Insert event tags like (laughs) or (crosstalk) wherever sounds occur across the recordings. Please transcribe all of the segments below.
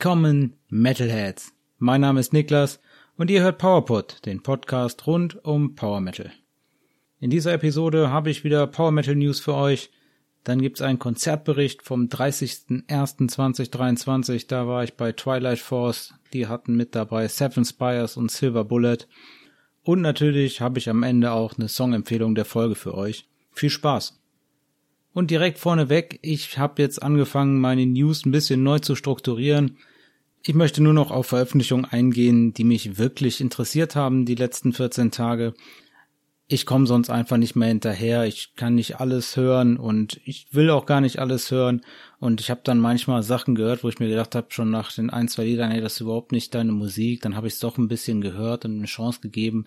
Willkommen, Metalheads. Mein Name ist Niklas und ihr hört PowerPod, den Podcast rund um Power Metal. In dieser Episode habe ich wieder Power Metal News für euch. Dann gibt's einen Konzertbericht vom 30.01.2023. Da war ich bei Twilight Force. Die hatten mit dabei Seven Spires und Silver Bullet. Und natürlich habe ich am Ende auch eine Songempfehlung der Folge für euch. Viel Spaß! Und direkt vorneweg, ich habe jetzt angefangen, meine News ein bisschen neu zu strukturieren. Ich möchte nur noch auf Veröffentlichungen eingehen, die mich wirklich interessiert haben die letzten 14 Tage. Ich komme sonst einfach nicht mehr hinterher. Ich kann nicht alles hören und ich will auch gar nicht alles hören. Und ich habe dann manchmal Sachen gehört, wo ich mir gedacht habe, schon nach den ein, zwei Liedern, ey, das ist überhaupt nicht deine Musik. Dann habe ich es doch ein bisschen gehört und eine Chance gegeben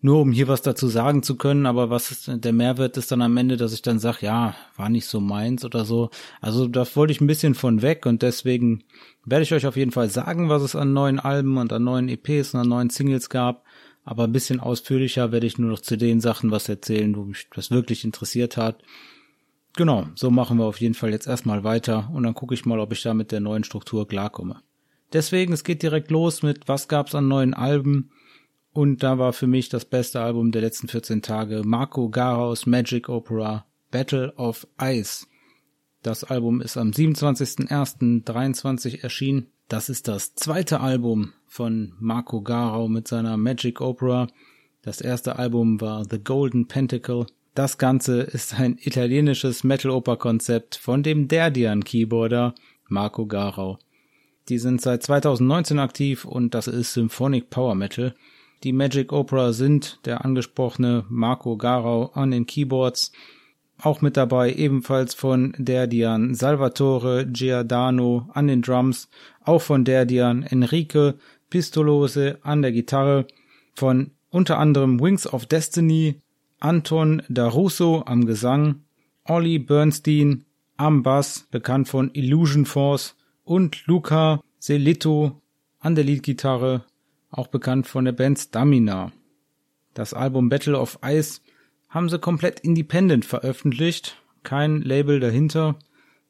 nur um hier was dazu sagen zu können, aber was ist der Mehrwert ist dann am Ende, dass ich dann sage, ja, war nicht so meins oder so. Also da wollte ich ein bisschen von weg und deswegen werde ich euch auf jeden Fall sagen, was es an neuen Alben und an neuen EPs und an neuen Singles gab. Aber ein bisschen ausführlicher werde ich nur noch zu den Sachen was erzählen, wo mich das wirklich interessiert hat. Genau, so machen wir auf jeden Fall jetzt erstmal weiter und dann gucke ich mal, ob ich da mit der neuen Struktur klarkomme. Deswegen, es geht direkt los mit, was gab's an neuen Alben und da war für mich das beste Album der letzten 14 Tage Marco Garaus Magic Opera Battle of Ice. Das Album ist am 27.01.23 erschienen. Das ist das zweite Album von Marco Garau mit seiner Magic Opera. Das erste Album war The Golden Pentacle. Das Ganze ist ein italienisches Metal-Oper-Konzept von dem Derdian Keyboarder Marco Garau. Die sind seit 2019 aktiv und das ist Symphonic Power Metal. Die Magic Opera sind der angesprochene Marco Garau an den Keyboards, auch mit dabei ebenfalls von Derdian Salvatore Giordano an den Drums, auch von Derdian Enrique Pistolose an der Gitarre, von unter anderem Wings of Destiny, Anton Darusso am Gesang, Ollie Bernstein am Bass, bekannt von Illusion Force, und Luca Selito an der Leadgitarre auch bekannt von der Band Stamina. Das Album Battle of Ice haben sie komplett independent veröffentlicht, kein Label dahinter.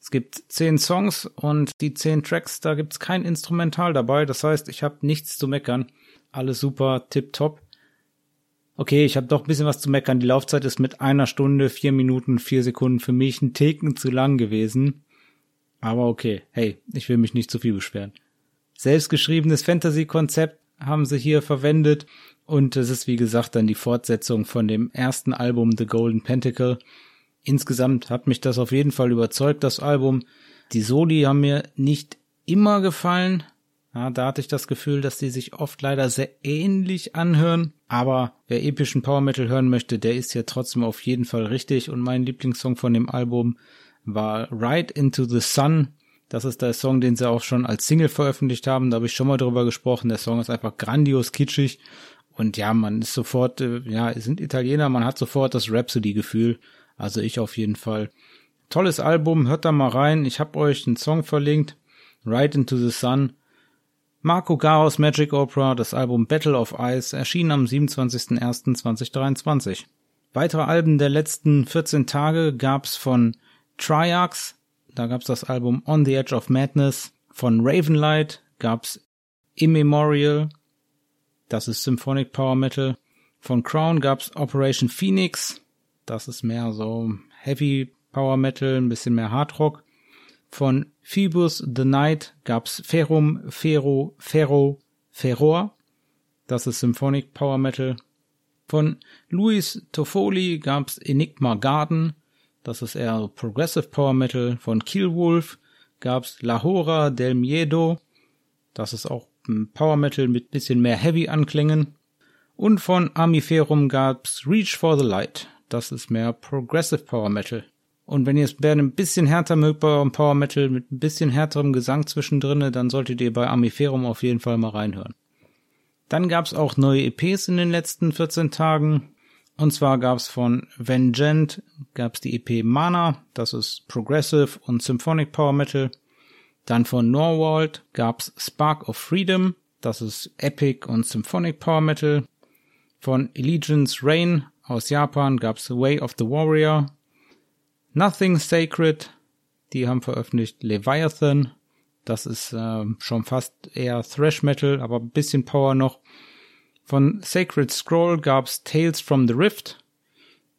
Es gibt zehn Songs und die zehn Tracks, da gibt's kein Instrumental dabei. Das heißt, ich habe nichts zu meckern. Alles super, tip top. Okay, ich habe doch ein bisschen was zu meckern. Die Laufzeit ist mit einer Stunde, vier Minuten, vier Sekunden für mich ein Taken zu lang gewesen. Aber okay, hey, ich will mich nicht zu viel beschweren. Selbstgeschriebenes Fantasy-Konzept haben sie hier verwendet. Und es ist wie gesagt dann die Fortsetzung von dem ersten Album The Golden Pentacle. Insgesamt hat mich das auf jeden Fall überzeugt, das Album. Die Soli haben mir nicht immer gefallen. Ja, da hatte ich das Gefühl, dass die sich oft leider sehr ähnlich anhören. Aber wer epischen Power Metal hören möchte, der ist ja trotzdem auf jeden Fall richtig. Und mein Lieblingssong von dem Album war Ride into the Sun das ist der Song, den sie auch schon als Single veröffentlicht haben. Da habe ich schon mal drüber gesprochen. Der Song ist einfach grandios kitschig. Und ja, man ist sofort, äh, ja, sind Italiener, man hat sofort das Rhapsody-Gefühl. Also ich auf jeden Fall. Tolles Album, hört da mal rein. Ich habe euch einen Song verlinkt. Ride into the Sun. Marco Garos Magic Opera, das Album Battle of Ice, erschien am 27.01.2023. Weitere Alben der letzten 14 Tage gab's von Triarchs, da gab's das Album On the Edge of Madness. Von Ravenlight gab's Immemorial. Das ist Symphonic Power Metal. Von Crown gab's Operation Phoenix. Das ist mehr so Heavy Power Metal, ein bisschen mehr Hard Rock. Von Phoebus the Night gab's Ferum, Fero, Ferro, Ferror. Das ist Symphonic Power Metal. Von Luis Toffoli gab's Enigma Garden. Das ist eher Progressive Power Metal. Von Killwolf gab's La Hora del Miedo. Das ist auch Power Metal mit bisschen mehr Heavy Anklängen. Und von Amiferum gab's Reach for the Light. Das ist mehr Progressive Power Metal. Und wenn ihr es ein bisschen härter mögt bei eurem Power Metal mit ein bisschen härterem Gesang zwischendrin, dann solltet ihr bei Amiferum auf jeden Fall mal reinhören. Dann gab's auch neue EPs in den letzten 14 Tagen. Und zwar gab's von Vengent, gab's die EP Mana, das ist Progressive und Symphonic Power Metal. Dann von Norwald gab's Spark of Freedom, das ist Epic und Symphonic Power Metal. Von Allegiance Rain aus Japan gab's Way of the Warrior. Nothing Sacred, die haben veröffentlicht Leviathan. Das ist äh, schon fast eher Thrash Metal, aber ein bisschen Power noch. Von Sacred Scroll gab's Tales from the Rift.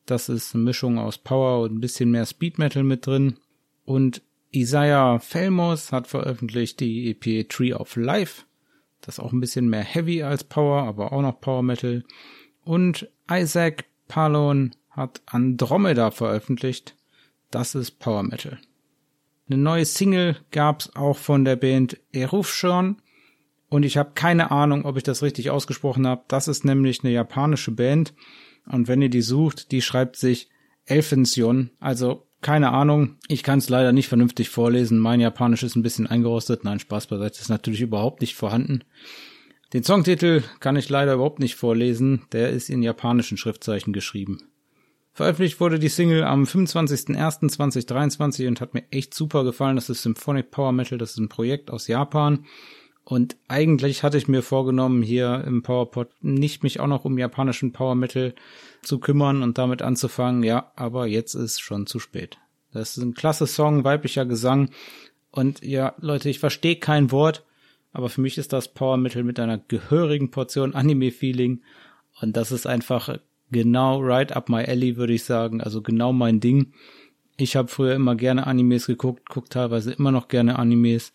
Das ist eine Mischung aus Power und ein bisschen mehr Speed Metal mit drin. Und Isaiah Felmos hat veröffentlicht die EP Tree of Life. Das ist auch ein bisschen mehr Heavy als Power, aber auch noch Power Metal. Und Isaac Palon hat Andromeda veröffentlicht. Das ist Power Metal. Eine neue Single gab's auch von der Band Erufshon. Und ich habe keine Ahnung, ob ich das richtig ausgesprochen habe. Das ist nämlich eine japanische Band. Und wenn ihr die sucht, die schreibt sich Elfension. Also keine Ahnung. Ich kann es leider nicht vernünftig vorlesen. Mein Japanisch ist ein bisschen eingerostet. Nein, Spaß beiseite ist natürlich überhaupt nicht vorhanden. Den Songtitel kann ich leider überhaupt nicht vorlesen. Der ist in japanischen Schriftzeichen geschrieben. Veröffentlicht wurde die Single am 25.01.2023 und hat mir echt super gefallen. Das ist Symphonic Power Metal. Das ist ein Projekt aus Japan. Und eigentlich hatte ich mir vorgenommen, hier im PowerPod nicht mich auch noch um japanischen Power Metal zu kümmern und damit anzufangen. Ja, aber jetzt ist schon zu spät. Das ist ein klasse Song, weiblicher Gesang. Und ja, Leute, ich verstehe kein Wort, aber für mich ist das Power Metal mit einer gehörigen Portion Anime-Feeling. Und das ist einfach genau right up my alley, würde ich sagen. Also genau mein Ding. Ich habe früher immer gerne Animes geguckt, guckt teilweise immer noch gerne Animes.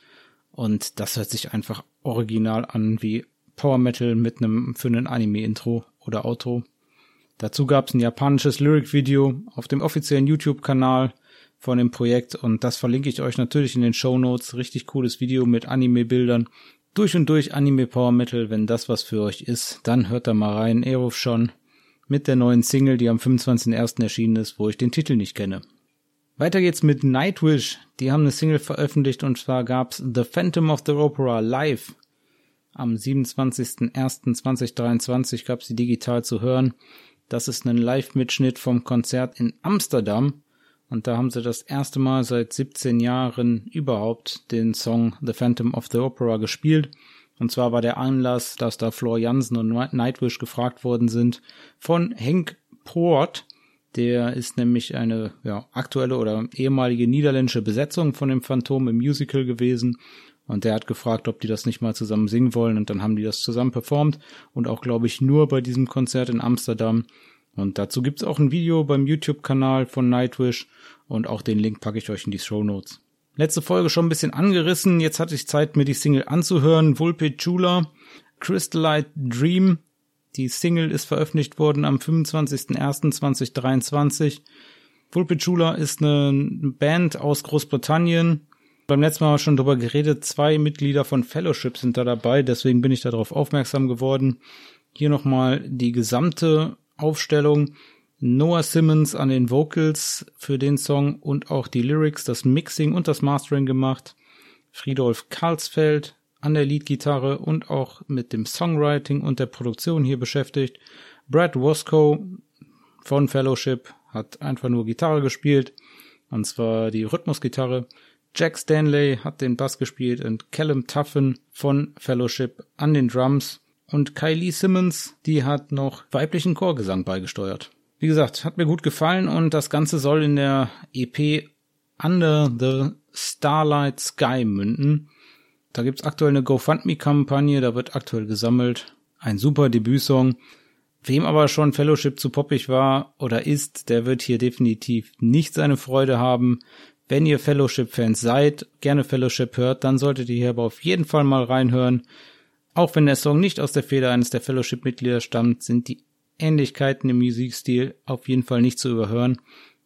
Und das hört sich einfach original an wie Power Metal mit einem für einen Anime-Intro oder Outro. Dazu gab es ein japanisches Lyric-Video auf dem offiziellen YouTube-Kanal von dem Projekt und das verlinke ich euch natürlich in den Show Notes. Richtig cooles Video mit Anime-Bildern. Durch und durch Anime Power Metal. Wenn das was für euch ist, dann hört da mal rein. Eruf schon mit der neuen Single, die am 25.01. erschienen ist, wo ich den Titel nicht kenne. Weiter geht's mit Nightwish. Die haben eine Single veröffentlicht und zwar gab's The Phantom of the Opera live. Am 27.01.2023 gab's sie digital zu hören. Das ist ein Live-Mitschnitt vom Konzert in Amsterdam. Und da haben sie das erste Mal seit 17 Jahren überhaupt den Song The Phantom of the Opera gespielt. Und zwar war der Anlass, dass da Flor Jansen und Nightwish gefragt worden sind von Henk Poort. Der ist nämlich eine ja, aktuelle oder ehemalige niederländische Besetzung von dem Phantom im Musical gewesen. Und der hat gefragt, ob die das nicht mal zusammen singen wollen. Und dann haben die das zusammen performt. Und auch, glaube ich, nur bei diesem Konzert in Amsterdam. Und dazu gibt's auch ein Video beim YouTube-Kanal von Nightwish. Und auch den Link packe ich euch in die Show Notes. Letzte Folge schon ein bisschen angerissen. Jetzt hatte ich Zeit, mir die Single anzuhören. Vulpe Chula, Crystallite Dream. Die Single ist veröffentlicht worden am 25.01.2023. Vulpe Chula ist eine Band aus Großbritannien. Beim letzten Mal haben wir schon drüber geredet. Zwei Mitglieder von Fellowship sind da dabei. Deswegen bin ich darauf aufmerksam geworden. Hier nochmal die gesamte Aufstellung. Noah Simmons an den Vocals für den Song und auch die Lyrics, das Mixing und das Mastering gemacht. Friedolf Karlsfeld an der Leadgitarre und auch mit dem Songwriting und der Produktion hier beschäftigt. Brad Wasco von Fellowship hat einfach nur Gitarre gespielt, und zwar die Rhythmusgitarre. Jack Stanley hat den Bass gespielt und Callum Tuffen von Fellowship an den Drums und Kylie Simmons, die hat noch weiblichen Chorgesang beigesteuert. Wie gesagt, hat mir gut gefallen und das Ganze soll in der EP Under the Starlight Sky münden. Da gibt's aktuell eine GoFundMe-Kampagne, da wird aktuell gesammelt. Ein super Debütsong. Wem aber schon Fellowship zu poppig war oder ist, der wird hier definitiv nicht seine Freude haben. Wenn ihr Fellowship-Fans seid, gerne Fellowship hört, dann solltet ihr hier aber auf jeden Fall mal reinhören. Auch wenn der Song nicht aus der Feder eines der Fellowship-Mitglieder stammt, sind die Ähnlichkeiten im Musikstil auf jeden Fall nicht zu überhören.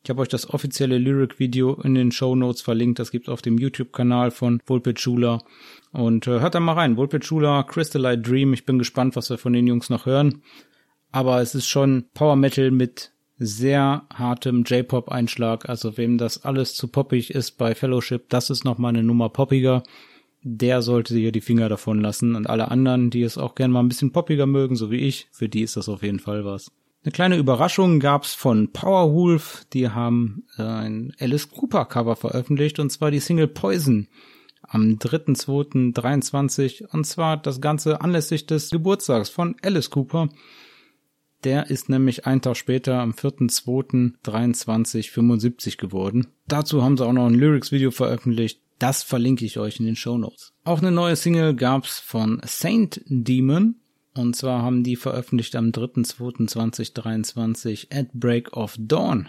Ich habe euch das offizielle Lyric-Video in den Show Notes verlinkt. Das gibt's auf dem YouTube-Kanal von Vulpechula. Und äh, hört da mal rein. Vulpechula, Crystallite Dream. Ich bin gespannt, was wir von den Jungs noch hören. Aber es ist schon Power Metal mit sehr hartem J-Pop-Einschlag. Also wem das alles zu poppig ist bei Fellowship, das ist nochmal eine Nummer poppiger der sollte hier die Finger davon lassen. Und alle anderen, die es auch gern mal ein bisschen poppiger mögen, so wie ich, für die ist das auf jeden Fall was. Eine kleine Überraschung gab's von Powerwolf. Die haben äh, ein Alice Cooper Cover veröffentlicht und zwar die Single Poison am 3.2.23 und zwar das Ganze anlässlich des Geburtstags von Alice Cooper. Der ist nämlich einen Tag später am 4.2.23 75 geworden. Dazu haben sie auch noch ein Lyrics-Video veröffentlicht Das verlinke ich euch in den Show Notes. Auch eine neue Single gab's von Saint Demon. Und zwar haben die veröffentlicht am 3.2.2023 at Break of Dawn.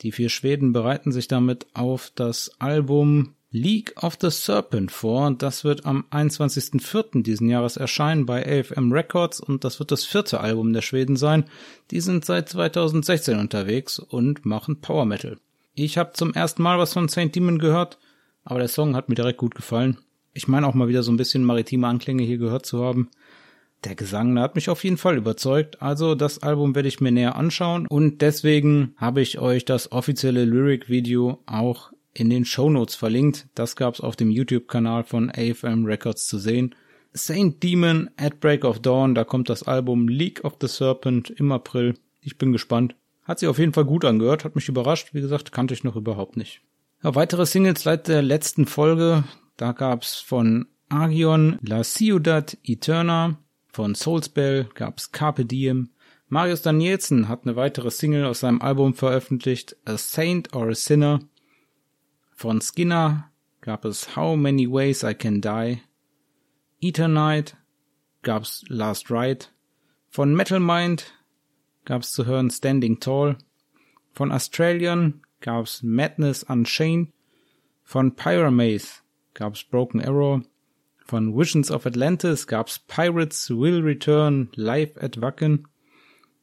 Die vier Schweden bereiten sich damit auf das Album League of the Serpent vor. Das wird am 21.04. diesen Jahres erscheinen bei AFM Records und das wird das vierte Album der Schweden sein. Die sind seit 2016 unterwegs und machen Power Metal. Ich habe zum ersten Mal was von Saint Demon gehört, aber der Song hat mir direkt gut gefallen. Ich meine auch mal wieder so ein bisschen maritime Anklänge hier gehört zu haben. Der Gesang der hat mich auf jeden Fall überzeugt. Also das Album werde ich mir näher anschauen und deswegen habe ich euch das offizielle Lyric-Video auch in den Show Notes verlinkt. Das gab's auf dem YouTube-Kanal von AFM Records zu sehen. Saint Demon at Break of Dawn, da kommt das Album League of the Serpent im April. Ich bin gespannt. Hat sich auf jeden Fall gut angehört, hat mich überrascht. Wie gesagt, kannte ich noch überhaupt nicht. Ja, weitere Singles seit der letzten Folge. Da gab's von Agion La Ciudad Eterna, von Soulspell gab's Carpe Diem. Marius Danielsen hat eine weitere Single aus seinem Album veröffentlicht, A Saint or a Sinner. Von Skinner gab es How Many Ways I Can Die. Eternite gab's Last Ride. Von Metal Mind gab's zu hören Standing Tall. Von Australian gab's Madness Unchained. Von Pyramaze gab's Broken Arrow. Von Visions of Atlantis gab's Pirates Will Return Live at Wacken.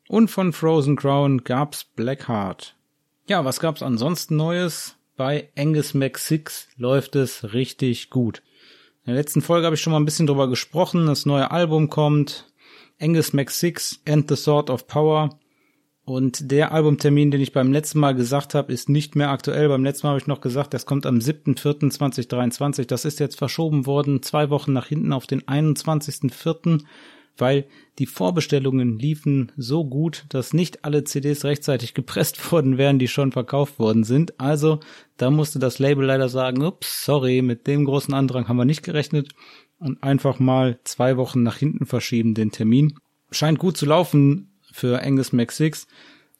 Und von Frozen Crown gab's Blackheart. Ja, was gab's ansonsten Neues? bei Angus Mac 6 läuft es richtig gut. In der letzten Folge habe ich schon mal ein bisschen drüber gesprochen. Das neue Album kommt. Angus Mac 6 and the Sword of Power. Und der Albumtermin, den ich beim letzten Mal gesagt habe, ist nicht mehr aktuell. Beim letzten Mal habe ich noch gesagt, das kommt am 7.4.2023. Das ist jetzt verschoben worden, zwei Wochen nach hinten auf den 21.4 weil die Vorbestellungen liefen so gut, dass nicht alle CDs rechtzeitig gepresst (laughs) worden wären, die schon verkauft worden sind. Also da musste das Label leider sagen, ups, sorry, mit dem großen Andrang haben wir nicht gerechnet und einfach mal zwei Wochen nach hinten verschieben den Termin. Scheint gut zu laufen für Angus Mac 6.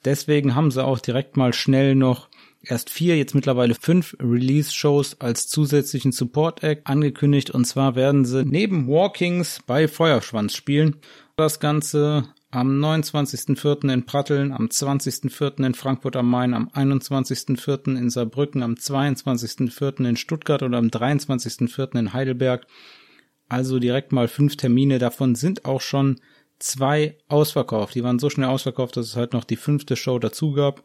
Deswegen haben sie auch direkt mal schnell noch erst vier, jetzt mittlerweile fünf Release-Shows als zusätzlichen Support-Act angekündigt. Und zwar werden sie neben Walkings bei Feuerschwanz spielen. Das Ganze am 29.04. in Pratteln, am 20.04. in Frankfurt am Main, am 21.04. in Saarbrücken, am 22.04. in Stuttgart und am 23.04. in Heidelberg. Also direkt mal fünf Termine. Davon sind auch schon zwei ausverkauft. Die waren so schnell ausverkauft, dass es halt noch die fünfte Show dazu gab.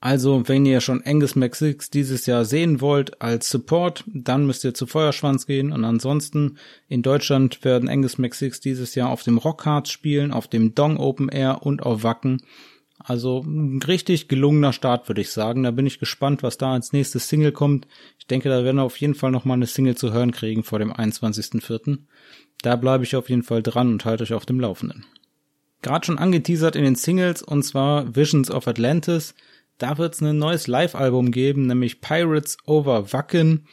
Also, wenn ihr schon Angus 6 dieses Jahr sehen wollt als Support, dann müsst ihr zu Feuerschwanz gehen. Und ansonsten in Deutschland werden Angus 6 dieses Jahr auf dem Rockhard spielen, auf dem Dong Open Air und auf Wacken. Also ein richtig gelungener Start, würde ich sagen. Da bin ich gespannt, was da als nächstes Single kommt. Ich denke, da werden wir auf jeden Fall nochmal eine Single zu hören kriegen vor dem 21.04. Da bleibe ich auf jeden Fall dran und halte euch auf dem Laufenden. Gerade schon angeteasert in den Singles, und zwar Visions of Atlantis – da wird es ein neues Live-Album geben, nämlich Pirates Over Wacken.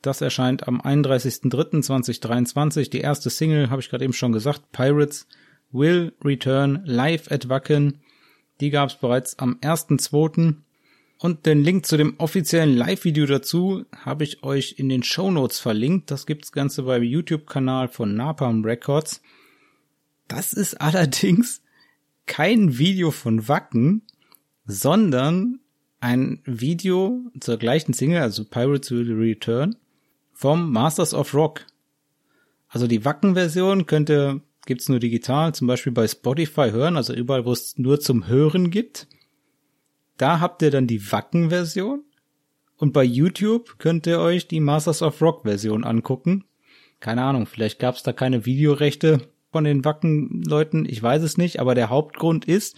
Das erscheint am 31.03.2023. Die erste Single, habe ich gerade eben schon gesagt, Pirates Will Return Live at Wacken. Die gab es bereits am 1.2. Und den Link zu dem offiziellen Live-Video dazu habe ich euch in den Show Notes verlinkt. Das gibt's Ganze beim YouTube-Kanal von Napalm Records. Das ist (laughs) allerdings kein Video von Wacken, sondern ein Video zur gleichen Single, also Pirates Will Return, vom Masters of Rock. Also die Wacken-Version könnt ihr, gibt's nur digital, zum Beispiel bei Spotify hören, also überall, wo es nur zum Hören gibt. Da habt ihr dann die Wacken-Version. Und bei YouTube könnt ihr euch die Masters of Rock-Version angucken. Keine Ahnung, vielleicht gab's da keine Videorechte von den Wacken-Leuten, ich weiß es nicht, aber der Hauptgrund ist,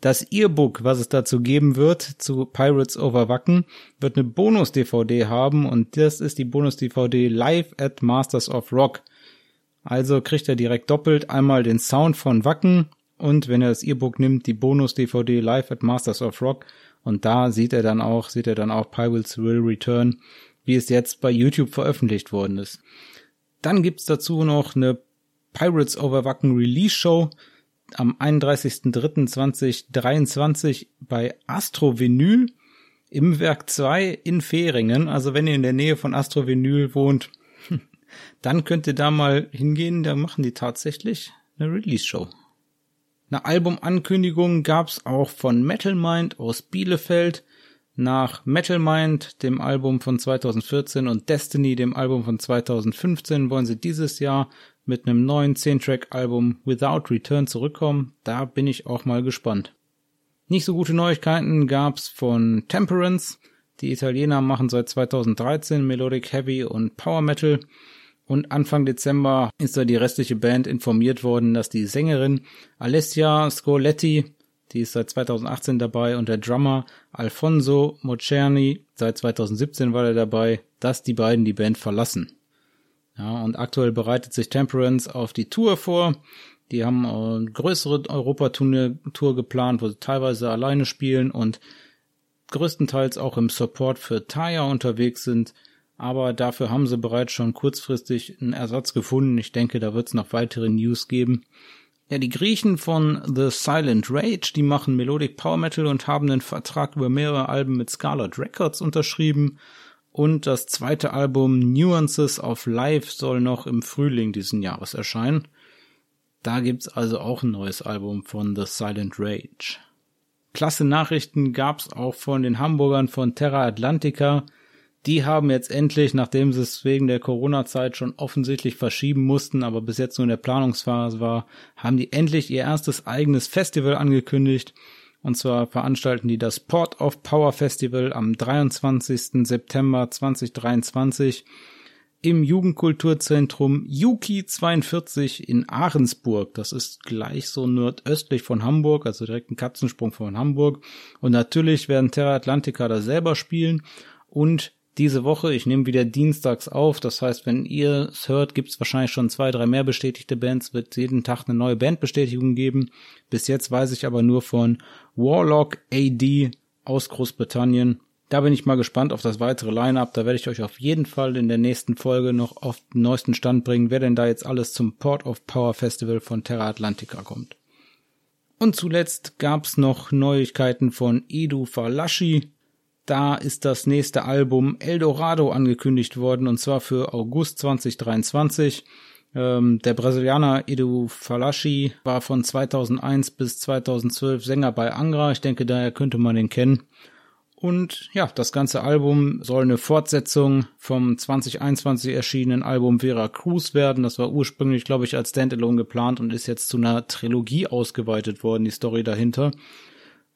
das E-Book, was es dazu geben wird, zu Pirates Over Wacken, wird eine Bonus-DVD haben und das ist die Bonus-DVD Live at Masters of Rock. Also kriegt er direkt doppelt einmal den Sound von Wacken und wenn er das E-Book nimmt, die Bonus-DVD Live at Masters of Rock und da sieht er dann auch, sieht er dann auch Pirates Will Return, wie es jetzt bei YouTube veröffentlicht worden ist. Dann gibt's dazu noch eine Pirates Over Wacken Release Show am 31.03.2023 bei Astro Vinyl. im Werk 2 in Fehringen. Also wenn ihr in der Nähe von Astrovinyl wohnt, (laughs) dann könnt ihr da mal hingehen. Da machen die tatsächlich eine Release-Show. Eine Albumankündigung gab's auch von Metal Mind aus Bielefeld. Nach Metal Mind, dem Album von 2014 und Destiny, dem Album von 2015, wollen sie dieses Jahr mit einem neuen 10-Track-Album Without Return zurückkommen. Da bin ich auch mal gespannt. Nicht so gute Neuigkeiten gab's von Temperance. Die Italiener machen seit 2013 Melodic Heavy und Power Metal. Und Anfang Dezember ist da die restliche Band informiert worden, dass die Sängerin Alessia Scoletti, die ist seit 2018 dabei, und der Drummer Alfonso Mocerni, seit 2017 war er dabei, dass die beiden die Band verlassen. Ja, und aktuell bereitet sich Temperance auf die Tour vor. Die haben eine größere Europatour geplant, wo sie teilweise alleine spielen und größtenteils auch im Support für Taya unterwegs sind. Aber dafür haben sie bereits schon kurzfristig einen Ersatz gefunden. Ich denke, da wird es noch weitere News geben. Ja, die Griechen von The Silent Rage, die machen Melodic Power Metal und haben einen Vertrag über mehrere Alben mit Scarlet Records unterschrieben. Und das zweite Album Nuances of Life soll noch im Frühling diesen Jahres erscheinen. Da gibt's also auch ein neues Album von The Silent Rage. Klasse Nachrichten gab's auch von den Hamburgern von Terra Atlantica. Die haben jetzt endlich, nachdem sie es wegen der Corona-Zeit schon offensichtlich verschieben mussten, aber bis jetzt nur in der Planungsphase war, haben die endlich ihr erstes eigenes Festival angekündigt. Und zwar veranstalten die das Port of Power Festival am 23. September 2023 im Jugendkulturzentrum Yuki 42 in Ahrensburg. Das ist gleich so nordöstlich von Hamburg, also direkt ein Katzensprung von Hamburg. Und natürlich werden Terra Atlantica da selber spielen und diese Woche, ich nehme wieder dienstags auf, das heißt, wenn ihr es hört, gibt es wahrscheinlich schon zwei, drei mehr bestätigte Bands, wird jeden Tag eine neue Bandbestätigung geben. Bis jetzt weiß ich aber nur von Warlock AD aus Großbritannien da bin ich mal gespannt auf das weitere Line-up. Da werde ich euch auf jeden Fall in der nächsten Folge noch auf den neuesten Stand bringen, wer denn da jetzt alles zum Port of Power Festival von Terra Atlantica kommt. Und zuletzt gab's noch Neuigkeiten von Edu Falaschi. Da ist das nächste Album Eldorado angekündigt worden und zwar für August 2023. Ähm, der Brasilianer Edu Falaschi war von 2001 bis 2012 Sänger bei Angra. Ich denke, daher könnte man ihn kennen. Und ja, das ganze Album soll eine Fortsetzung vom 2021 erschienenen Album Vera Cruz werden. Das war ursprünglich, glaube ich, als Standalone geplant und ist jetzt zu einer Trilogie ausgeweitet worden, die Story dahinter.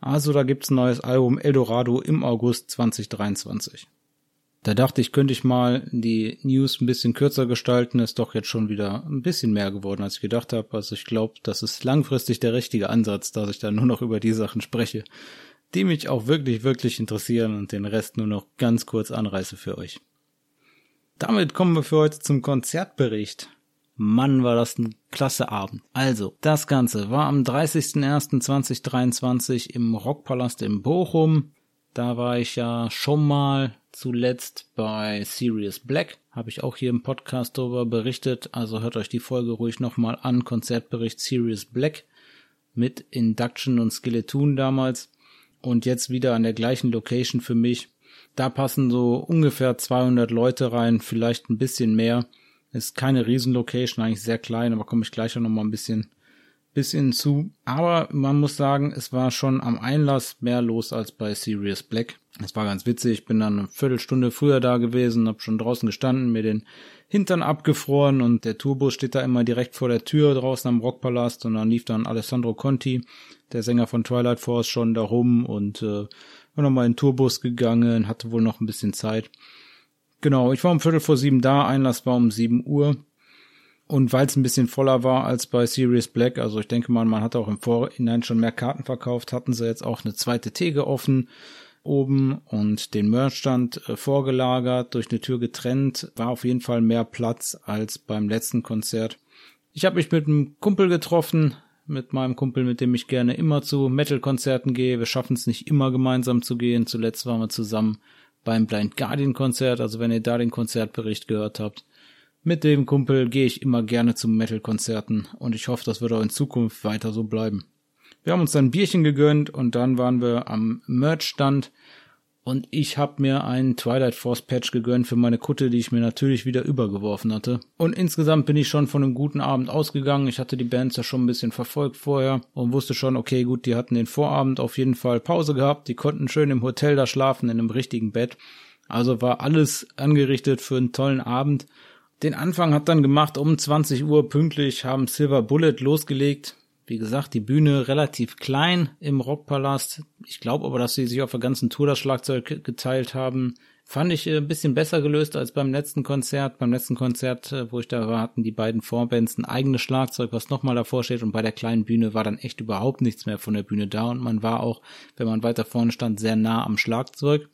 Also da gibt's ein neues Album Eldorado im August 2023. Da dachte ich, könnte ich mal die News ein bisschen kürzer gestalten. Ist doch jetzt schon wieder ein bisschen mehr geworden, als ich gedacht habe. Also ich glaube, das ist langfristig der richtige Ansatz, dass ich da nur noch über die Sachen spreche die mich auch wirklich, wirklich interessieren und den Rest nur noch ganz kurz anreiße für euch. Damit kommen wir für heute zum Konzertbericht. Mann, war das ein klasse Abend. Also, das Ganze war am 30.01.2023 im Rockpalast in Bochum. Da war ich ja schon mal zuletzt bei Sirius Black. Habe ich auch hier im Podcast darüber berichtet. Also hört euch die Folge ruhig nochmal an. Konzertbericht Sirius Black mit Induction und Skeleton damals und jetzt wieder an der gleichen Location für mich. Da passen so ungefähr 200 Leute rein, vielleicht ein bisschen mehr. Ist keine Riesenlocation, eigentlich sehr klein, aber komme ich gleich noch mal ein bisschen, bisschen zu. Aber man muss sagen, es war schon am Einlass mehr los als bei Sirius Black. Es war ganz witzig. Ich bin dann eine Viertelstunde früher da gewesen, habe schon draußen gestanden, mir den Hintern abgefroren und der Tourbus steht da immer direkt vor der Tür draußen am Rockpalast und dann lief dann Alessandro Conti, der Sänger von Twilight Force, schon da rum und äh, war nochmal in den Tourbus gegangen, hatte wohl noch ein bisschen Zeit. Genau, ich war um Viertel vor sieben da, Einlass war um sieben Uhr. Und weil es ein bisschen voller war als bei Sirius Black, also ich denke mal, man hat auch im Vorhinein schon mehr Karten verkauft, hatten sie jetzt auch eine zweite Theke offen oben und den Merchstand äh, vorgelagert, durch eine Tür getrennt, war auf jeden Fall mehr Platz als beim letzten Konzert. Ich habe mich mit einem Kumpel getroffen, mit meinem Kumpel, mit dem ich gerne immer zu Metal-Konzerten gehe. Wir schaffen es nicht immer gemeinsam zu gehen. Zuletzt waren wir zusammen beim Blind Guardian Konzert, also wenn ihr da den Konzertbericht gehört habt. Mit dem Kumpel gehe ich immer gerne zu Metal-Konzerten und ich hoffe, das wird auch in Zukunft weiter so bleiben. Wir haben uns dann ein Bierchen gegönnt und dann waren wir am Merch-Stand Und ich habe mir einen Twilight Force Patch gegönnt für meine Kutte, die ich mir natürlich wieder übergeworfen hatte. Und insgesamt bin ich schon von einem guten Abend ausgegangen. Ich hatte die Bands ja schon ein bisschen verfolgt vorher und wusste schon, okay, gut, die hatten den Vorabend auf jeden Fall Pause gehabt. Die konnten schön im Hotel da schlafen, in einem richtigen Bett. Also war alles angerichtet für einen tollen Abend. Den Anfang hat dann gemacht um 20 Uhr pünktlich haben Silver Bullet losgelegt. Wie gesagt, die Bühne relativ klein im Rockpalast. Ich glaube aber, dass sie sich auf der ganzen Tour das Schlagzeug geteilt haben. Fand ich äh, ein bisschen besser gelöst als beim letzten Konzert. Beim letzten Konzert, äh, wo ich da war, hatten die beiden Vorbands ein eigenes Schlagzeug, was nochmal davor steht. Und bei der kleinen Bühne war dann echt überhaupt nichts mehr von der Bühne da. Und man war auch, wenn man weiter vorne stand, sehr nah am Schlagzeug.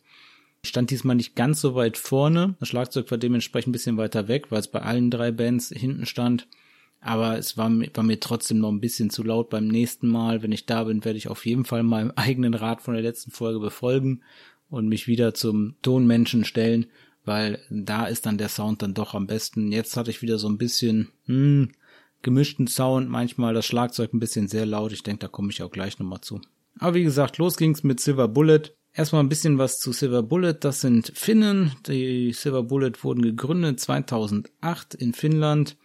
Ich stand diesmal nicht ganz so weit vorne. Das Schlagzeug war dementsprechend ein bisschen weiter weg, weil es bei allen drei Bands hinten stand. Aber es war, war mir trotzdem noch ein bisschen zu laut. Beim nächsten Mal, wenn ich da bin, werde ich auf jeden Fall meinem (laughs) eigenen Rat von der letzten Folge befolgen und mich wieder zum Tonmenschen stellen, weil da ist dann der Sound dann doch am besten. Jetzt hatte ich wieder so ein bisschen hm, gemischten Sound, manchmal das Schlagzeug ein bisschen sehr laut. Ich denke, da komme ich auch gleich nochmal zu. Aber wie gesagt, los ging's mit Silver Bullet. Erstmal ein bisschen was zu Silver Bullet. Das sind Finnen. Die Silver Bullet wurden gegründet 2008 in Finnland.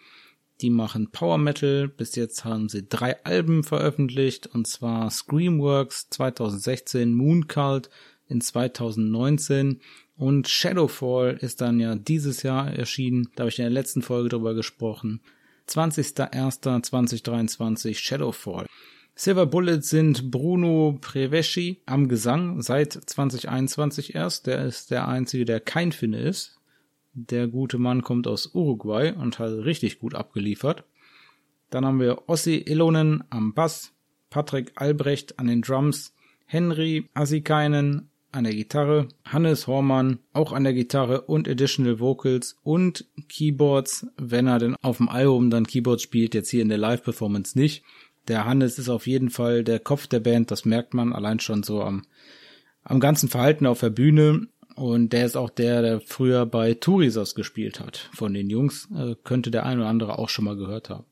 Die machen Power Metal. Bis jetzt haben sie drei Alben veröffentlicht. Und zwar Screamworks 2016, Mooncult in 2019 und Shadowfall ist dann ja dieses Jahr erschienen. Da habe ich in der letzten Folge drüber gesprochen. 20.01.2023 Shadowfall. Silver Bullet sind Bruno Preveschi am Gesang seit 2021 erst. Der ist der einzige, der kein Finne ist. Der gute Mann kommt aus Uruguay und hat richtig gut abgeliefert. Dann haben wir Ossi Ilonen am Bass, Patrick Albrecht an den Drums, Henry Asikainen an der Gitarre, Hannes Hormann auch an der Gitarre und Additional Vocals und Keyboards, wenn er denn auf dem Album dann Keyboards spielt, jetzt hier in der Live-Performance nicht. Der Hannes ist auf jeden Fall der Kopf der Band, das merkt man allein schon so am, am ganzen Verhalten auf der Bühne. Und der ist auch der, der früher bei Turisas gespielt hat. Von den Jungs äh, könnte der ein oder andere auch schon mal gehört haben.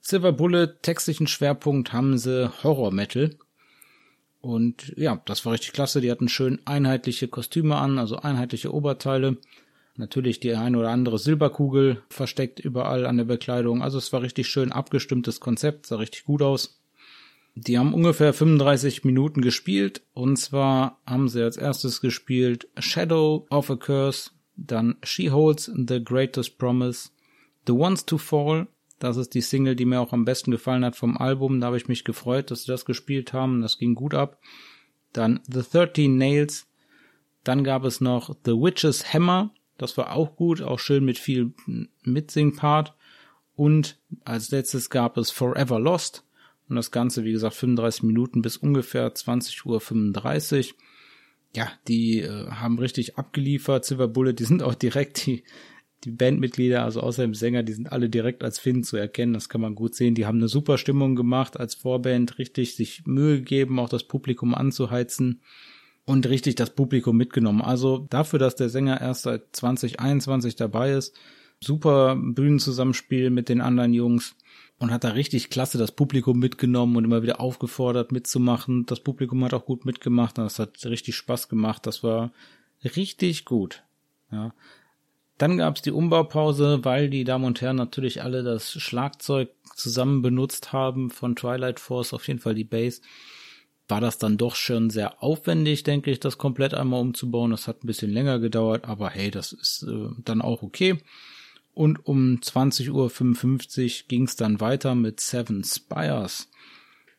Silver Bullet, textlichen Schwerpunkt haben sie Horror Metal. Und ja, das war richtig klasse. Die hatten schön einheitliche Kostüme an, also einheitliche Oberteile. Natürlich die ein oder andere Silberkugel versteckt überall an der Bekleidung. Also es war richtig schön abgestimmtes Konzept, sah richtig gut aus. Die haben ungefähr 35 Minuten gespielt und zwar haben sie als erstes gespielt Shadow of a Curse, dann She Holds the Greatest Promise, The Ones to Fall, das ist die Single, die mir auch am besten gefallen hat vom Album, da habe ich mich gefreut, dass sie das gespielt haben, das ging gut ab. Dann The 13 Nails, dann gab es noch The Witch's Hammer, das war auch gut, auch schön mit viel Mitsing-Part. Und als letztes gab es Forever Lost. Und das Ganze, wie gesagt, 35 Minuten bis ungefähr 20.35 Uhr. Ja, die äh, haben richtig abgeliefert. Silver Bullet, die sind auch direkt die, die Bandmitglieder, also außer dem Sänger, die sind alle direkt als Finn zu erkennen. Das kann man gut sehen. Die haben eine super Stimmung gemacht als Vorband, richtig sich Mühe gegeben, auch das Publikum anzuheizen und richtig das Publikum mitgenommen. Also dafür, dass der Sänger erst seit 2021 dabei ist, super Bühnenzusammenspiel mit den anderen Jungs und hat da richtig klasse das Publikum mitgenommen und immer wieder aufgefordert mitzumachen. Das Publikum hat auch gut mitgemacht und das hat richtig Spaß gemacht. Das war richtig gut. Ja. Dann gab's die Umbaupause, weil die Damen und Herren natürlich alle das Schlagzeug zusammen benutzt haben von Twilight Force, auf jeden Fall die Bass war das dann doch schon sehr aufwendig, denke ich, das komplett einmal umzubauen. Das hat ein bisschen länger gedauert, aber hey, das ist äh, dann auch okay. Und um 20.55 Uhr ging es dann weiter mit Seven Spires.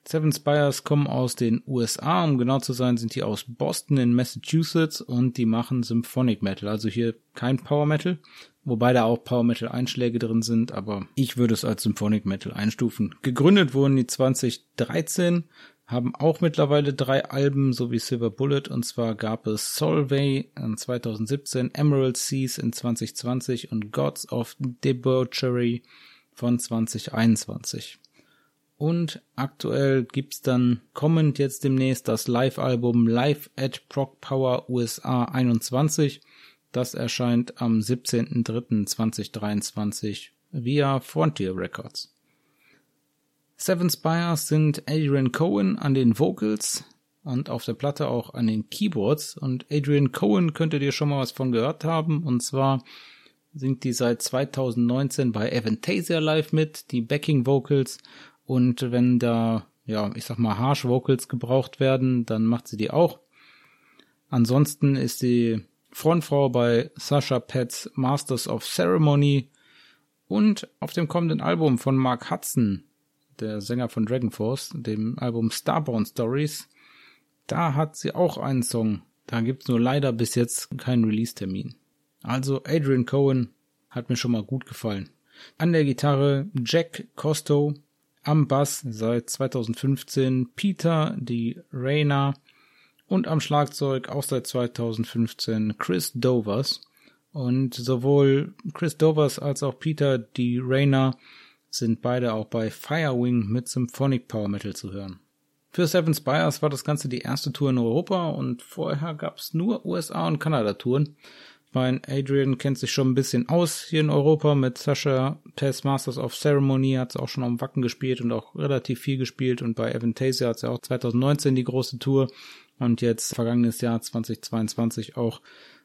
Seven Spires kommen aus den USA, um genau zu sein, sind die aus Boston in Massachusetts und die machen Symphonic Metal, also hier kein Power Metal, wobei da auch Power Metal Einschläge drin sind, aber ich würde es als Symphonic Metal einstufen. Gegründet wurden die 2013 haben auch mittlerweile drei Alben, so wie Silver Bullet, und zwar gab es Solvay in 2017, Emerald Seas in 2020 und Gods of Debauchery von 2021. Und aktuell gibt's dann kommend jetzt demnächst das Live-Album Live at Proc Power USA 21. Das erscheint am 17.03.2023 via Frontier Records. Seven Spires sind Adrian Cohen an den Vocals, und auf der Platte auch an den Keyboards. Und Adrian Cohen könntet ihr schon mal was von gehört haben. Und zwar singt die seit 2019 bei Avantasia Live mit, die Backing Vocals. Und wenn da, ja, ich sag mal, Harsh Vocals gebraucht werden, dann macht sie die auch. Ansonsten ist sie Frontfrau bei Sasha Pets Masters of Ceremony und auf dem kommenden Album von Mark Hudson, der Sänger von Dragon Force, dem Album Starborn Stories, da hat sie auch einen Song. Da gibt's nur leider bis jetzt keinen Release-Termin. Also Adrian Cohen hat mir schon mal gut gefallen. An der Gitarre Jack Costo, am Bass seit 2015 Peter die Rayner und am Schlagzeug auch seit 2015 Chris Dovers. Und sowohl Chris Dovers als auch Peter die Rayner sind beide auch bei Firewing mit Symphonic Power Metal zu hören. Für Seven Spires war das Ganze die erste Tour in Europa und vorher gab's nur USA und Kanada Touren. Mein Adrian kennt sich schon ein bisschen aus hier in Europa mit Sascha Test Masters of Ceremony, hat's auch schon am Wacken gespielt und auch relativ viel gespielt und bei Avantasia hat's ja auch 2019 die große Tour und jetzt vergangenes Jahr 2022 auch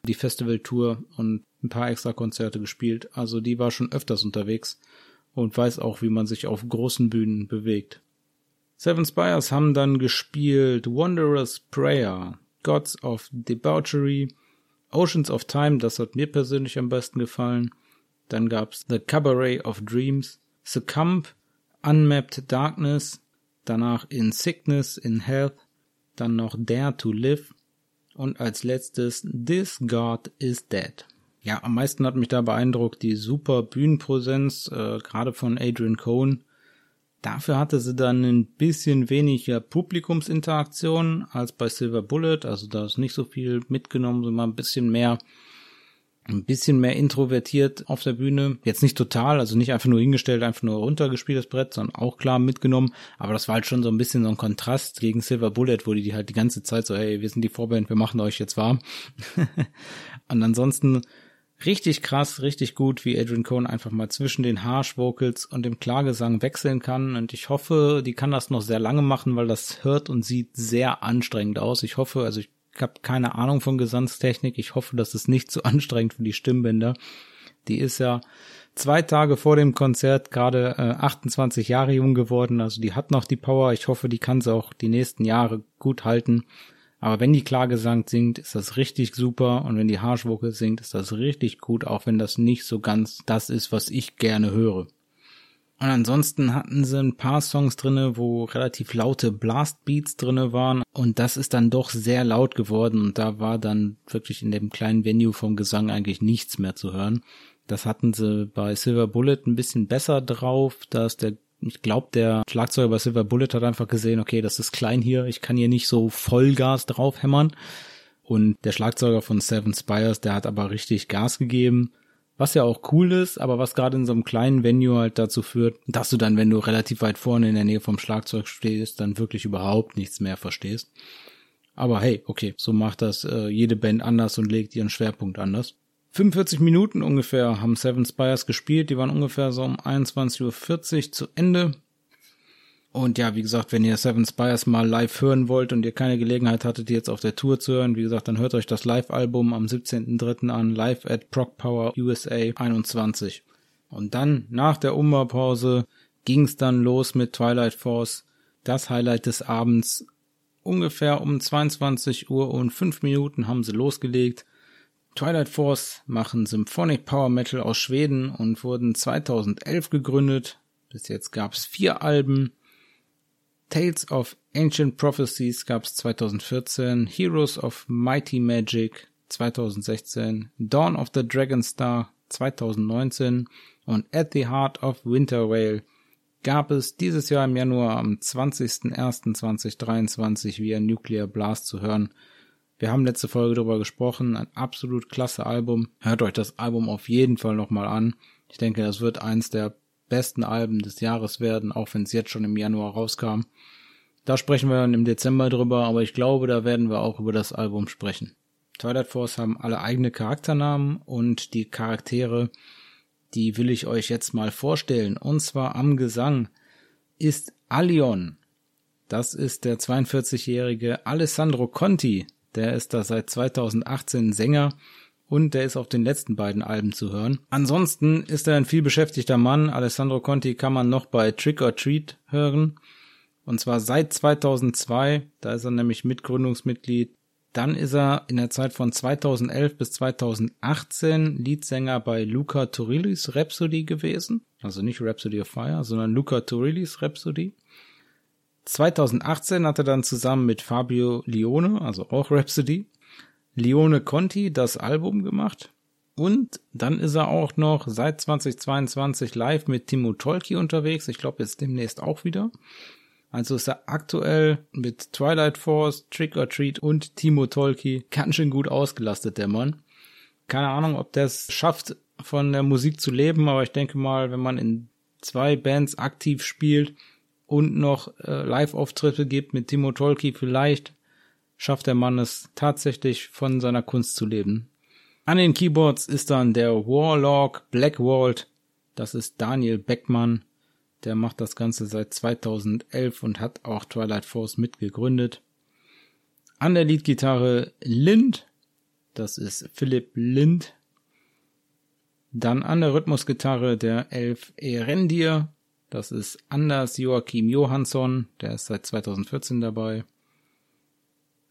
die Festival-Tour und ein paar extra Konzerte gespielt. Also die war schon öfters unterwegs und weiß auch, wie man sich auf großen Bühnen bewegt. Seven Spires haben dann gespielt Wanderer's Prayer, Gods of Debauchery, Oceans of Time, das hat mir persönlich am besten gefallen. Dann gab's The Cabaret of Dreams, Succumb, Unmapped Darkness, danach In Sickness, In Health, dann noch Dare to Live und als letztes This God is Dead. Ja, am meisten hat mich da beeindruckt die super Bühnenpräsenz, äh, gerade von Adrian Cohn. Dafür hatte sie dann ein bisschen weniger Publikumsinteraktion als bei Silver Bullet, also da ist nicht so viel mitgenommen, sondern ein bisschen mehr, ein bisschen mehr introvertiert auf der Bühne. Jetzt nicht total, also nicht einfach nur hingestellt, einfach nur runtergespielt das Brett, sondern auch klar mitgenommen. Aber das war halt schon so ein bisschen so ein Kontrast gegen Silver Bullet, wo die halt die ganze Zeit so, hey, wir sind die Vorband, wir machen euch jetzt warm. (laughs) Und ansonsten richtig krass, richtig gut, wie Adrian Cohn einfach mal zwischen den Harsh Vocals und dem Klagesang wechseln kann. Und ich hoffe, die kann das noch sehr lange machen, weil das hört und sieht sehr anstrengend aus. Ich hoffe, also ich habe keine Ahnung von Gesangstechnik. Ich hoffe, das ist nicht zu (laughs) anstrengend für die Stimmbänder. Die ist ja zwei Tage vor dem Konzert gerade äh, 28 Jahre jung geworden. Also die hat noch die Power. Ich hoffe, die kann sie auch die nächsten Jahre gut halten. Aber wenn die Klagesang singt, ist das richtig super und wenn die Harshwoke singt, ist das richtig gut, auch wenn das nicht so ganz das ist, was ich gerne höre. Und ansonsten hatten sie ein paar Songs drinne, wo relativ laute Blastbeats drinne waren und das ist dann doch sehr laut geworden und da war dann wirklich in dem kleinen Venue vom Gesang eigentlich nichts mehr zu hören. Das hatten sie bei Silver Bullet ein bisschen besser drauf, da ist der ich glaube, der Schlagzeuger bei Silver Bullet hat einfach gesehen, okay, das ist klein hier, ich kann hier nicht so Vollgas draufhämmern. Und der Schlagzeuger von Seven Spires, der hat aber richtig Gas gegeben. Was ja auch cool ist, aber was gerade in so einem kleinen Venue halt dazu führt, dass du dann, wenn du relativ weit vorne in der Nähe vom Schlagzeug stehst, dann wirklich überhaupt nichts mehr verstehst. Aber hey, okay, so macht das äh, jede Band anders und legt ihren Schwerpunkt anders. 45 Minuten ungefähr haben Seven Spires gespielt. Die waren ungefähr so um 21.40 Uhr zu Ende. Und ja, wie gesagt, wenn ihr Seven Spires mal live hören wollt und ihr keine Gelegenheit hattet, die jetzt auf der Tour zu hören, wie gesagt, dann hört euch das Live-Album am 17.03. an, live at Proc Power USA 21. Und dann, nach der Umbaupause, ging's dann los mit Twilight Force. Das Highlight des Abends. Ungefähr um 22 Uhr und 5 Minuten haben sie losgelegt. Twilight Force machen Symphonic Power Metal aus Schweden und wurden 2011 gegründet. Bis jetzt gab's vier Alben. Tales of Ancient Prophecies gab's 2014, Heroes of Mighty Magic 2016, Dawn of the Dragon Star 2019 und At the Heart of Winter Whale gab es dieses Jahr im Januar am 20.01.2023 via Nuclear Blast zu hören. Wir haben letzte Folge darüber gesprochen. Ein absolut klasse Album. Hört euch das Album auf jeden Fall nochmal an. Ich denke, das wird eins der besten Alben des Jahres werden, auch wenn es jetzt schon im Januar rauskam. Da sprechen wir dann im Dezember drüber, aber ich glaube, da werden wir auch über das Album sprechen. Twilight Force haben alle eigene Charakternamen und die Charaktere, die will ich euch jetzt mal vorstellen. Und zwar am Gesang ist Alion. Das ist der 42-jährige Alessandro Conti. Der ist da seit 2018 Sänger und der ist auf den letzten beiden Alben zu hören. Ansonsten ist er ein vielbeschäftigter Mann. Alessandro Conti kann man noch bei Trick or Treat hören. Und zwar seit 2002. Da ist er nämlich Mitgründungsmitglied. Dann ist er in der Zeit von 2011 bis 2018 Leadsänger bei Luca Turillis Rhapsody gewesen. Also nicht Rhapsody of Fire, sondern Luca Turillis Rhapsody. 2018 hat er dann zusammen mit Fabio Lione, also auch Rhapsody, Lione Conti das Album gemacht. Und dann ist er auch noch seit 2022 live mit Timo Tolki unterwegs. Ich glaube jetzt demnächst auch wieder. Also ist er aktuell mit Twilight Force, Trick or Treat und Timo Tolki ganz schön gut ausgelastet, der Mann. Keine Ahnung, ob der es schafft, von der Musik zu leben, aber ich denke mal, wenn man in zwei Bands aktiv spielt und noch äh, Live-Auftritte gibt mit Timo Tolki, vielleicht schafft der Mann es tatsächlich von seiner Kunst zu leben. An den Keyboards ist dann der Warlock Blackwald, das ist Daniel Beckmann, der macht das Ganze seit 2011 und hat auch Twilight Force mitgegründet. An der Leadgitarre Lind, das ist Philipp Lind. Dann an der Rhythmusgitarre der Elf Erendir, das ist Anders Joachim Johansson, der ist seit 2014 dabei.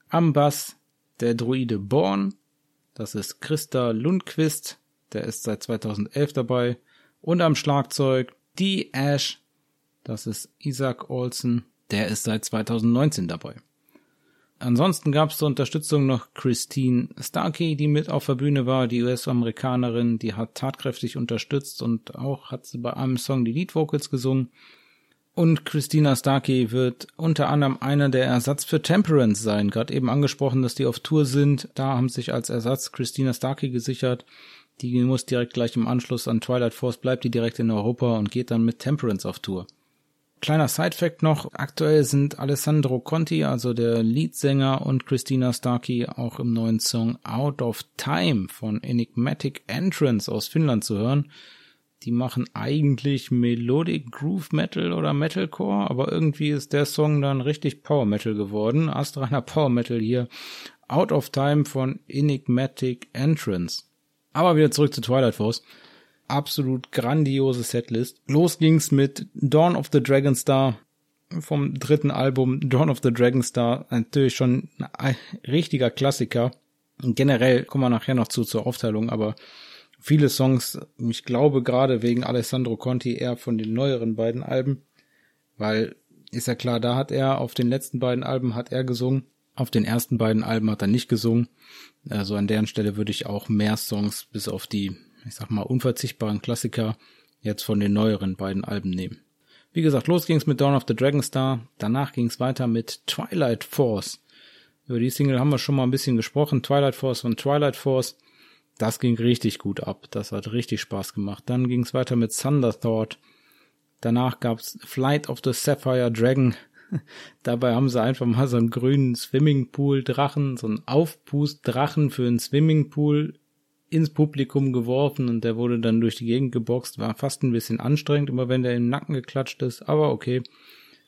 Am Bass der Druide Born. Das ist Christa Lundquist. Der ist seit 2011 dabei. Und am Schlagzeug die Ash. Das ist Isaac Olsen. Der ist seit 2019 dabei. Ansonsten gab es zur Unterstützung noch Christine Starkey, die mit auf der Bühne war, die US-Amerikanerin, die hat tatkräftig unterstützt und auch hat sie bei einem Song die Lead Vocals gesungen. Und Christina Starkey wird unter anderem einer der Ersatz für Temperance sein. Gerade eben angesprochen, dass die auf Tour sind. Da haben sich als Ersatz Christina Starkey gesichert. Die muss direkt gleich im Anschluss an Twilight Force, bleibt die direkt in Europa und geht dann mit Temperance auf Tour. Kleiner Sidefact noch, aktuell sind Alessandro Conti, also der Leadsänger und Christina Starkey auch im neuen Song Out of Time von Enigmatic Entrance aus Finnland zu hören. Die machen eigentlich Melodic Groove Metal oder Metalcore, aber irgendwie ist der Song dann richtig Power Metal geworden. Astreiner Power Metal hier. Out of Time von Enigmatic Entrance. Aber wieder zurück zu Twilight Force. Absolut grandiose Setlist. Los ging's mit Dawn of the Dragon Star vom dritten Album Dawn of the Dragon Star. Natürlich schon ein richtiger Klassiker. Generell kommen wir nachher noch zu zur Aufteilung, aber viele Songs, ich glaube gerade wegen Alessandro Conti eher von den neueren beiden Alben, weil ist ja klar, da hat er auf den letzten beiden Alben hat er gesungen, auf den ersten beiden Alben hat er nicht gesungen. Also an deren Stelle würde ich auch mehr Songs bis auf die, ich sag mal, unverzichtbaren Klassiker jetzt von den neueren beiden Alben nehmen. Wie gesagt, los ging's mit Dawn of the Dragon Star, danach ging's weiter mit Twilight Force. Über die Single haben wir schon mal ein bisschen gesprochen. Twilight Force von Twilight Force das ging richtig gut ab. Das hat richtig Spaß gemacht. Dann ging es weiter mit Thunder Thought. Danach gab's Flight of the Sapphire Dragon. (laughs) Dabei haben sie einfach mal so einen grünen Swimmingpool-Drachen, so einen Aufpust-Drachen für einen Swimmingpool ins Publikum geworfen und der wurde dann durch die Gegend geboxt. War fast ein bisschen anstrengend, immer wenn der im Nacken geklatscht ist, aber okay.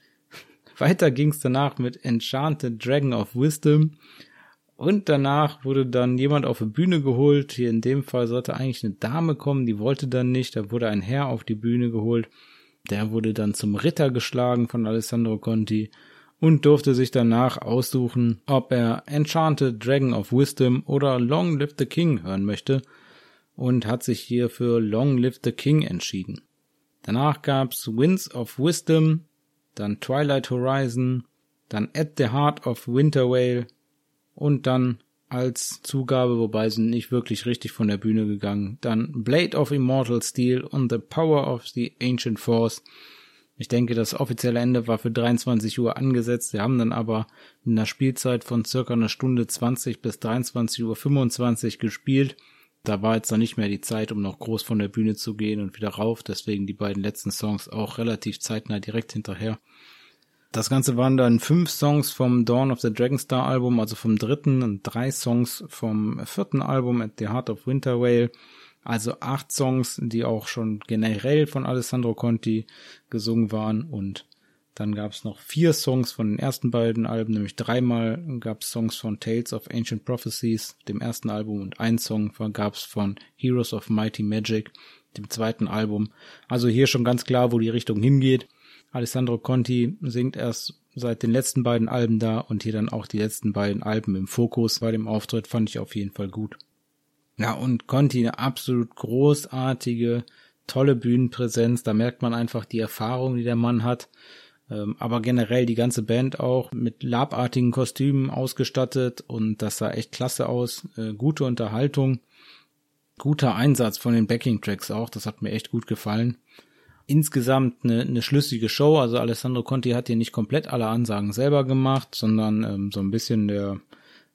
(laughs) Weiter ging's danach mit Enchanted Dragon of Wisdom. Und danach wurde dann jemand auf die Bühne geholt. Hier in dem Fall sollte eigentlich eine Dame kommen, die wollte dann nicht. Da wurde ein Herr auf die Bühne geholt. Der wurde dann zum Ritter geschlagen von Alessandro Conti und durfte sich danach aussuchen, ob er Enchanted Dragon of Wisdom oder Long Live the King hören möchte und hat sich hier für Long Live the King entschieden. Danach gab's Winds of Wisdom, dann Twilight Horizon, dann At the Heart of Winter Whale, und dann als Zugabe, wobei sie nicht wirklich richtig von der Bühne gegangen. Dann Blade of Immortal Steel und The Power of the Ancient Force. Ich denke, das offizielle Ende war für 23 Uhr angesetzt. Sie haben dann aber in einer Spielzeit von circa einer Stunde 20 bis 23 Uhr 25 gespielt. Da war jetzt dann nicht mehr die Zeit, um noch groß von der Bühne zu gehen und wieder rauf. Deswegen die beiden letzten Songs auch relativ zeitnah direkt hinterher. Das Ganze waren dann fünf Songs vom Dawn of the Dragonstar Album, also vom dritten und drei Songs vom vierten Album At the Heart of Winter Whale. Also acht Songs, die auch schon generell von Alessandro Conti gesungen waren und Dann gab es noch vier Songs von den ersten beiden Alben, nämlich dreimal gab es Songs von Tales of Ancient Prophecies, dem ersten Album, und ein Song gab es von Heroes of Mighty Magic, dem zweiten Album. Also hier schon ganz klar, wo die Richtung hingeht. Alessandro Conti singt erst seit den letzten beiden Alben da und hier dann auch die letzten beiden Alben im Fokus. Bei dem Auftritt fand ich auf jeden Fall gut. Ja, und Conti eine absolut großartige, tolle Bühnenpräsenz. Da merkt man einfach die Erfahrung, die der Mann hat. Ähm, aber generell die ganze Band auch mit labartigen Kostümen ausgestattet und das sah echt klasse aus. Äh, gute Unterhaltung, guter Einsatz von den Backing-Tracks auch, das hat mir echt gut gefallen. Insgesamt eine, eine schlüssige Show, also Alessandro Conti hat hier nicht komplett alle Ansagen selber gemacht, sondern ähm, so ein bisschen der,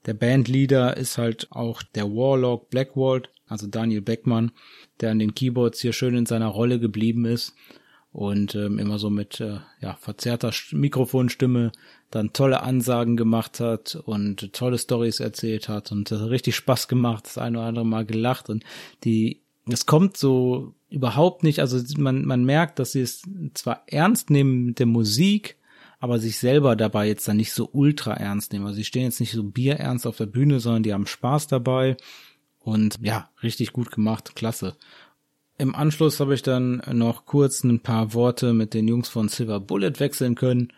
der Bandleader ist halt auch der Warlock Blackwald, also Daniel Beckmann, der an den Keyboards hier schön in seiner Rolle geblieben ist und ähm, immer so mit äh, ja, verzerrter Mikrofonstimme dann tolle Ansagen gemacht hat und tolle Stories erzählt hat und äh, richtig Spaß gemacht, das eine oder andere Mal gelacht und die es kommt so überhaupt nicht, also man, man merkt, dass sie es zwar ernst nehmen mit der Musik, aber sich selber dabei jetzt dann nicht so ultra ernst nehmen. Also sie stehen jetzt nicht so bierernst auf der Bühne, sondern die haben Spaß dabei und ja, richtig gut gemacht, klasse. Im Anschluss habe ich dann noch kurz ein paar Worte mit den Jungs von Silver Bullet wechseln können,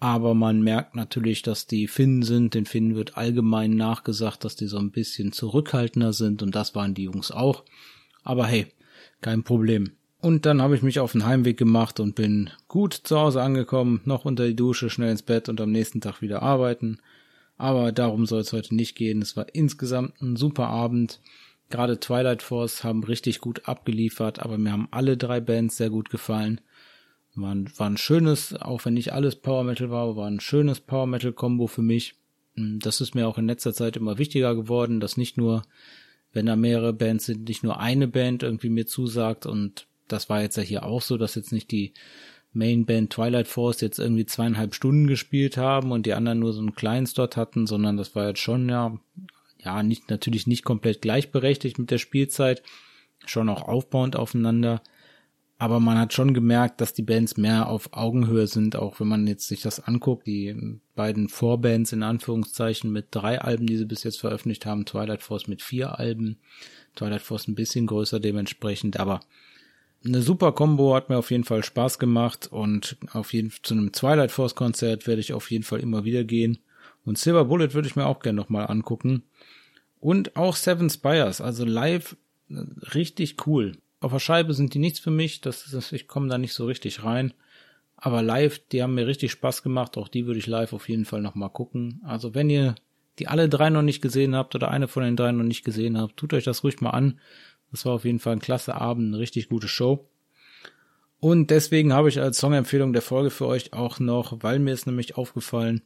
aber man merkt natürlich, dass die Finnen sind. Den Finnen wird allgemein nachgesagt, dass die so ein bisschen zurückhaltender sind und das waren die Jungs auch. Aber hey, kein Problem. Und dann habe ich mich auf den Heimweg gemacht und bin gut zu Hause angekommen, noch unter die Dusche, schnell ins Bett und am nächsten Tag wieder arbeiten. Aber darum soll es heute nicht gehen. Es war insgesamt ein super Abend. Gerade Twilight Force haben richtig gut abgeliefert, aber mir haben alle drei Bands sehr gut gefallen. War ein, war ein schönes, auch wenn nicht alles Power Metal war, war ein schönes Power Metal Combo für mich. Hm, das ist mir auch in letzter Zeit immer wichtiger geworden, dass nicht nur, wenn da mehrere Bands sind, nicht nur eine Band irgendwie mir zusagt und das war jetzt ja hier auch so, dass jetzt nicht die Main Band Twilight Force jetzt irgendwie zweieinhalb Stunden gespielt haben und die anderen nur so einen kleinen Slot hatten, sondern das war jetzt schon ja ja, nicht, natürlich nicht komplett gleichberechtigt mit der Spielzeit, schon auch aufbauend aufeinander. Aber man hat schon gemerkt, dass die Bands mehr auf Augenhöhe sind, auch wenn man jetzt sich das anguckt. Die beiden Vorbands in Anführungszeichen mit drei Alben, die sie bis jetzt veröffentlicht haben, Twilight Force mit vier Alben, Twilight Force ein bisschen größer dementsprechend, aber eine super Combo hat mir auf jeden Fall Spaß gemacht und auf jeden zu einem Twilight Force Konzert werde ich auf jeden Fall immer wieder gehen. Und Silver Bullet würde ich mir auch gerne nochmal angucken. Und auch Seven Spires, also live richtig cool. Auf der Scheibe sind die nichts für mich, das ist, ich komme da nicht so richtig rein. Aber live, die haben mir richtig Spaß gemacht, auch die würde ich live auf jeden Fall nochmal gucken. Also wenn ihr die alle drei noch nicht gesehen habt oder eine von den drei noch nicht gesehen habt, tut euch das ruhig mal an. Das war auf jeden Fall ein klasse Abend, eine richtig gute Show. Und deswegen habe ich als Songempfehlung der Folge für euch auch noch, weil mir ist nämlich aufgefallen,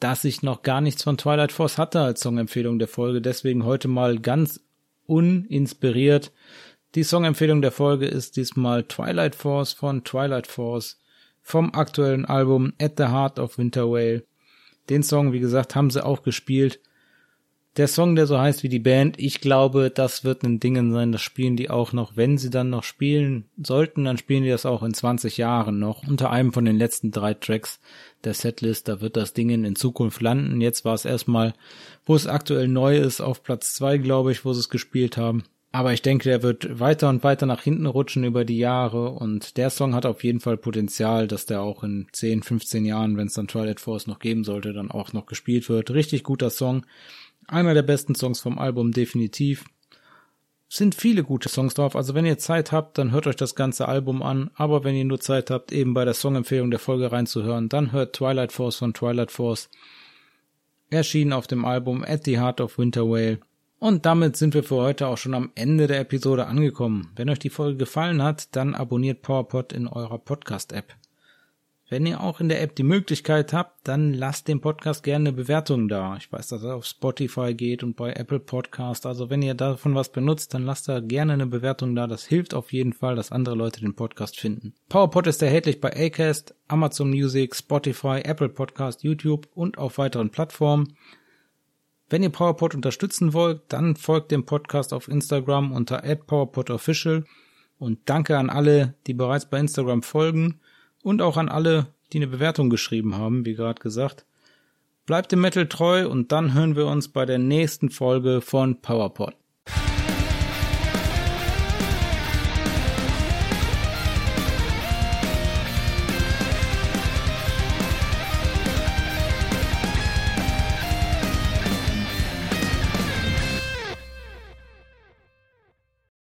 dass ich noch gar nichts von Twilight Force hatte als Songempfehlung der Folge. Deswegen heute mal ganz uninspiriert. Die Songempfehlung der Folge ist diesmal Twilight Force von Twilight Force vom aktuellen Album At the Heart of Winter Whale. Den Song, wie gesagt, haben sie auch gespielt der Song, der so heißt wie die Band, ich glaube, das wird ein Ding sein, das spielen die auch noch, wenn sie dann noch spielen sollten, dann spielen die das auch in 20 Jahren noch. Unter einem von den letzten drei Tracks der Setlist, da wird das Ding in Zukunft landen. Jetzt war es erstmal, wo es aktuell neu ist, auf Platz zwei, glaube ich, wo sie es gespielt haben. Aber ich denke, der wird weiter und weiter nach hinten rutschen über die Jahre und der Song hat auf jeden Fall Potenzial, dass der auch in 10, 15 Jahren, wenn es dann Twilight Force noch geben sollte, dann auch noch gespielt wird. Richtig guter Song. Einer der besten Songs vom Album, definitiv. Sind viele gute Songs drauf, also wenn ihr Zeit habt, dann hört euch das ganze Album an, aber wenn ihr nur Zeit habt, eben bei der Songempfehlung der Folge reinzuhören, dann hört Twilight Force von Twilight Force. Erschienen auf dem Album At the Heart of Winter Whale. Und damit sind wir für heute auch schon am Ende der Episode angekommen. Wenn euch die Folge gefallen hat, dann abonniert PowerPod in eurer Podcast-App. Wenn ihr auch in der App die Möglichkeit habt, dann lasst dem Podcast gerne eine Bewertung da. Ich weiß, dass er auf Spotify geht und bei Apple Podcast. Also wenn ihr davon was benutzt, dann lasst da gerne eine Bewertung da. Das hilft auf jeden Fall, dass andere Leute den Podcast finden. PowerPod ist erhältlich bei Acast, Amazon Music, Spotify, Apple Podcast, YouTube und auf weiteren Plattformen. Wenn ihr PowerPod unterstützen wollt, dann folgt dem Podcast auf Instagram unter @powerpodofficial und danke an alle, die bereits bei Instagram folgen und auch an alle, die eine Bewertung geschrieben haben, wie gerade gesagt. Bleibt dem Metal treu und dann hören wir uns bei der nächsten Folge von PowerPod.